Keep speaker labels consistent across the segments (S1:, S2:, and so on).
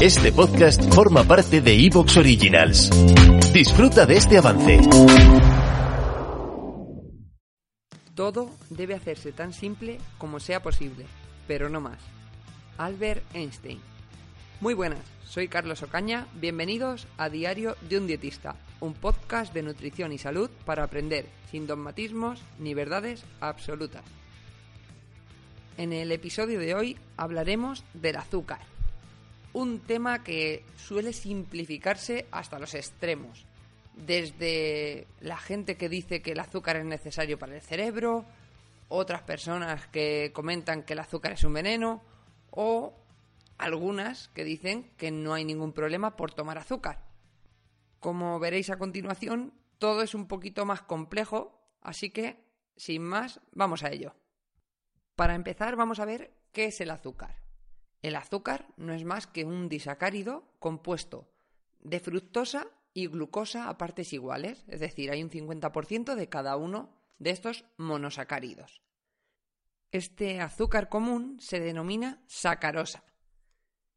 S1: Este podcast forma parte de Evox Originals. Disfruta de este avance.
S2: Todo debe hacerse tan simple como sea posible, pero no más. Albert Einstein. Muy buenas, soy Carlos Ocaña, bienvenidos a Diario de un Dietista, un podcast de nutrición y salud para aprender sin dogmatismos ni verdades absolutas. En el episodio de hoy hablaremos del azúcar, un tema que suele simplificarse hasta los extremos, desde la gente que dice que el azúcar es necesario para el cerebro, otras personas que comentan que el azúcar es un veneno, o algunas que dicen que no hay ningún problema por tomar azúcar. Como veréis a continuación, todo es un poquito más complejo, así que, sin más, vamos a ello. Para empezar, vamos a ver qué es el azúcar. El azúcar no es más que un disacárido compuesto de fructosa y glucosa a partes iguales, es decir, hay un 50% de cada uno de estos monosacáridos. Este azúcar común se denomina sacarosa.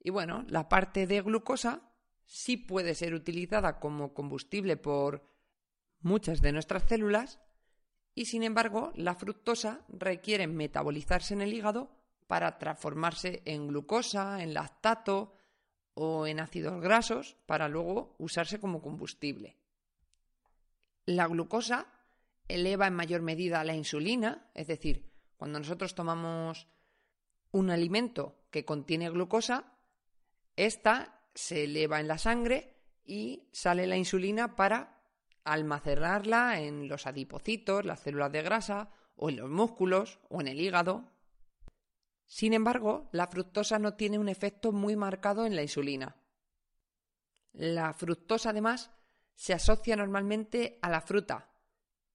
S2: Y bueno, la parte de glucosa sí puede ser utilizada como combustible por muchas de nuestras células y sin embargo la fructosa requiere metabolizarse en el hígado para transformarse en glucosa, en lactato o en ácidos grasos para luego usarse como combustible. La glucosa eleva en mayor medida la insulina, es decir, cuando nosotros tomamos un alimento que contiene glucosa, esta se eleva en la sangre y sale la insulina para almacenarla en los adipocitos, las células de grasa, o en los músculos, o en el hígado, sin embargo, la fructosa no tiene un efecto muy marcado en la insulina. La fructosa, además, se asocia normalmente a la fruta,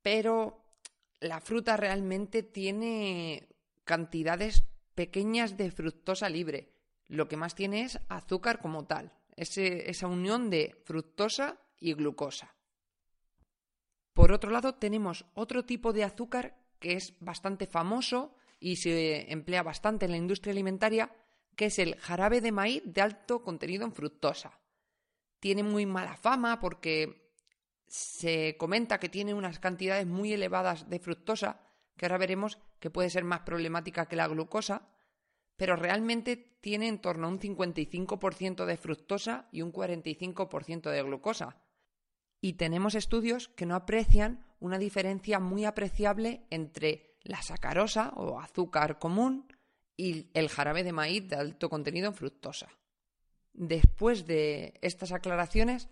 S2: pero la fruta realmente tiene cantidades pequeñas de fructosa libre. Lo que más tiene es azúcar como tal, esa unión de fructosa y glucosa. Por otro lado, tenemos otro tipo de azúcar que es bastante famoso y se emplea bastante en la industria alimentaria, que es el jarabe de maíz de alto contenido en fructosa. Tiene muy mala fama porque se comenta que tiene unas cantidades muy elevadas de fructosa, que ahora veremos que puede ser más problemática que la glucosa, pero realmente tiene en torno a un 55% de fructosa y un 45% de glucosa. Y tenemos estudios que no aprecian una diferencia muy apreciable entre la sacarosa o azúcar común y el jarabe de maíz de alto contenido en fructosa. Después de estas aclaraciones,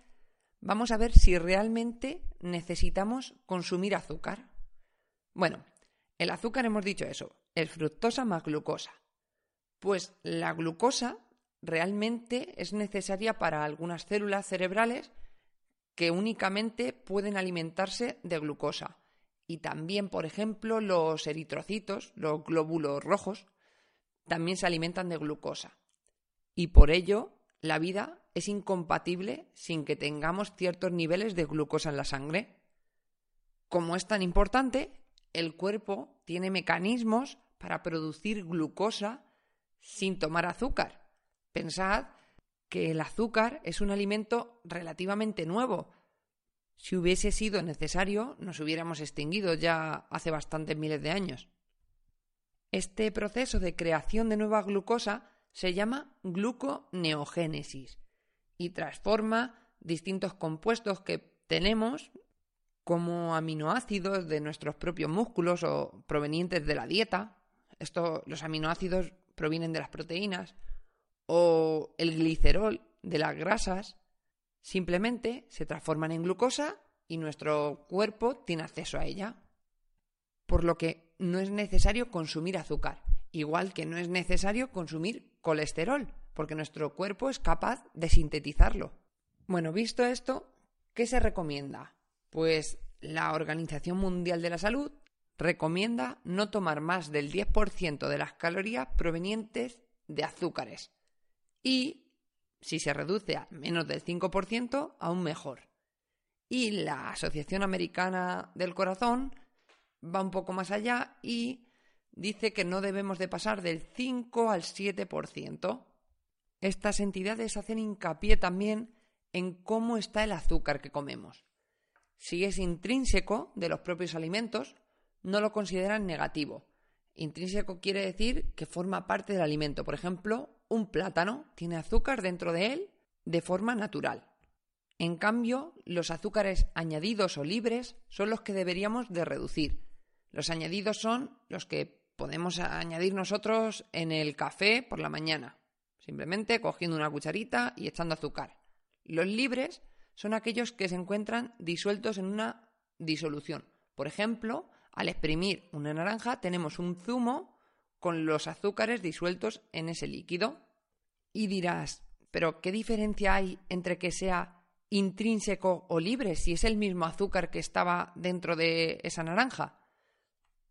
S2: vamos a ver si realmente necesitamos consumir azúcar. Bueno, el azúcar hemos dicho eso, es fructosa más glucosa. Pues la glucosa realmente es necesaria para algunas células cerebrales que únicamente pueden alimentarse de glucosa y también, por ejemplo, los eritrocitos, los glóbulos rojos, también se alimentan de glucosa. Y por ello, la vida es incompatible sin que tengamos ciertos niveles de glucosa en la sangre. Como es tan importante, el cuerpo tiene mecanismos para producir glucosa sin tomar azúcar. Pensad que el azúcar es un alimento relativamente nuevo, si hubiese sido necesario, nos hubiéramos extinguido ya hace bastantes miles de años. Este proceso de creación de nueva glucosa se llama gluconeogénesis y transforma distintos compuestos que tenemos como aminoácidos de nuestros propios músculos o provenientes de la dieta. Esto, los aminoácidos provienen de las proteínas o el glicerol de las grasas Simplemente se transforman en glucosa y nuestro cuerpo tiene acceso a ella. Por lo que no es necesario consumir azúcar, igual que no es necesario consumir colesterol, porque nuestro cuerpo es capaz de sintetizarlo. Bueno, visto esto, ¿qué se recomienda? Pues la Organización Mundial de la Salud recomienda no tomar más del 10% de las calorías provenientes de azúcares y, si se reduce a menos del 5%, aún mejor. Y la Asociación Americana del Corazón va un poco más allá y dice que no debemos de pasar del 5 al 7%. Estas entidades hacen hincapié también en cómo está el azúcar que comemos. Si es intrínseco de los propios alimentos, no lo consideran negativo. Intrínseco quiere decir que forma parte del alimento. Por ejemplo, un plátano tiene azúcar dentro de él de forma natural. En cambio, los azúcares añadidos o libres son los que deberíamos de reducir. Los añadidos son los que podemos añadir nosotros en el café por la mañana, simplemente cogiendo una cucharita y echando azúcar. Los libres son aquellos que se encuentran disueltos en una disolución. Por ejemplo, al exprimir una naranja tenemos un zumo con los azúcares disueltos en ese líquido. Y dirás, pero ¿qué diferencia hay entre que sea intrínseco o libre si es el mismo azúcar que estaba dentro de esa naranja?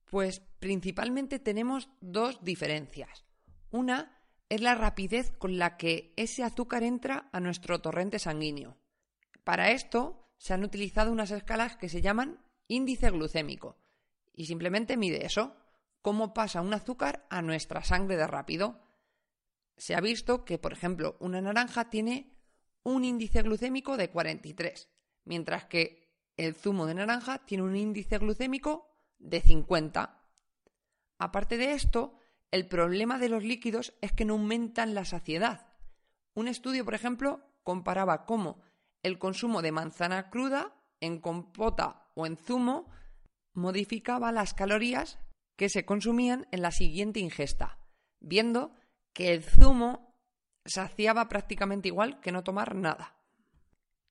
S2: Pues principalmente tenemos dos diferencias. Una es la rapidez con la que ese azúcar entra a nuestro torrente sanguíneo. Para esto se han utilizado unas escalas que se llaman índice glucémico y simplemente mide eso, cómo pasa un azúcar a nuestra sangre de rápido. Se ha visto que, por ejemplo, una naranja tiene un índice glucémico de 43, mientras que el zumo de naranja tiene un índice glucémico de 50. Aparte de esto, el problema de los líquidos es que no aumentan la saciedad. Un estudio, por ejemplo, comparaba cómo el consumo de manzana cruda en compota o en zumo modificaba las calorías que se consumían en la siguiente ingesta, viendo que el zumo saciaba prácticamente igual que no tomar nada.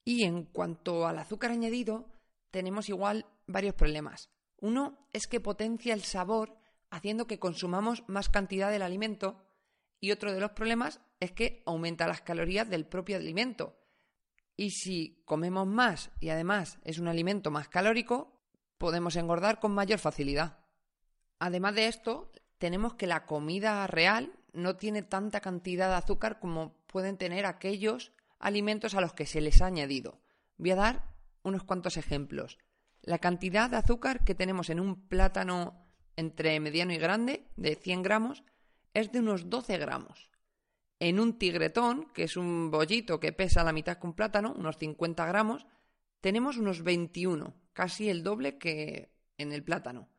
S2: Y en cuanto al azúcar añadido, tenemos igual varios problemas. Uno es que potencia el sabor haciendo que consumamos más cantidad del alimento y otro de los problemas es que aumenta las calorías del propio alimento. Y si comemos más y además es un alimento más calórico, podemos engordar con mayor facilidad. Además de esto, tenemos que la comida real no tiene tanta cantidad de azúcar como pueden tener aquellos alimentos a los que se les ha añadido. Voy a dar unos cuantos ejemplos. La cantidad de azúcar que tenemos en un plátano entre mediano y grande, de 100 gramos, es de unos 12 gramos. En un tigretón, que es un bollito que pesa la mitad que un plátano, unos 50 gramos, tenemos unos 21, casi el doble que en el plátano.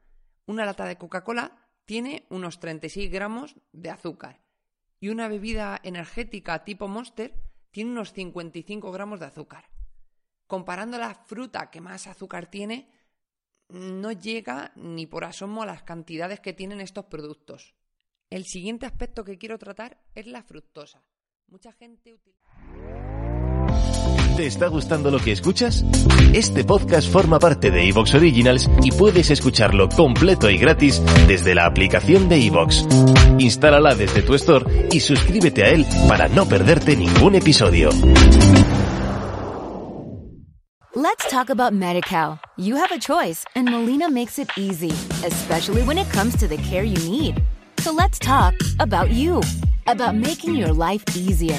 S2: Una lata de Coca-Cola tiene unos 36 gramos de azúcar y una bebida energética tipo Monster tiene unos 55 gramos de azúcar comparando la fruta que más azúcar tiene, no llega ni por asomo a las cantidades que tienen estos productos. El siguiente aspecto que quiero tratar es la fructosa. Mucha gente utiliza...
S1: ¿Te está gustando lo que escuchas? Este podcast forma parte de Evox Originals y puedes escucharlo completo y gratis desde la aplicación de Evox. Instálala desde tu store y suscríbete a él para no perderte ningún episodio.
S3: Let's talk about MediCal. You have a choice, and Molina makes it easy, especially when it comes to the care you need. So let's talk about you, about making your life easier,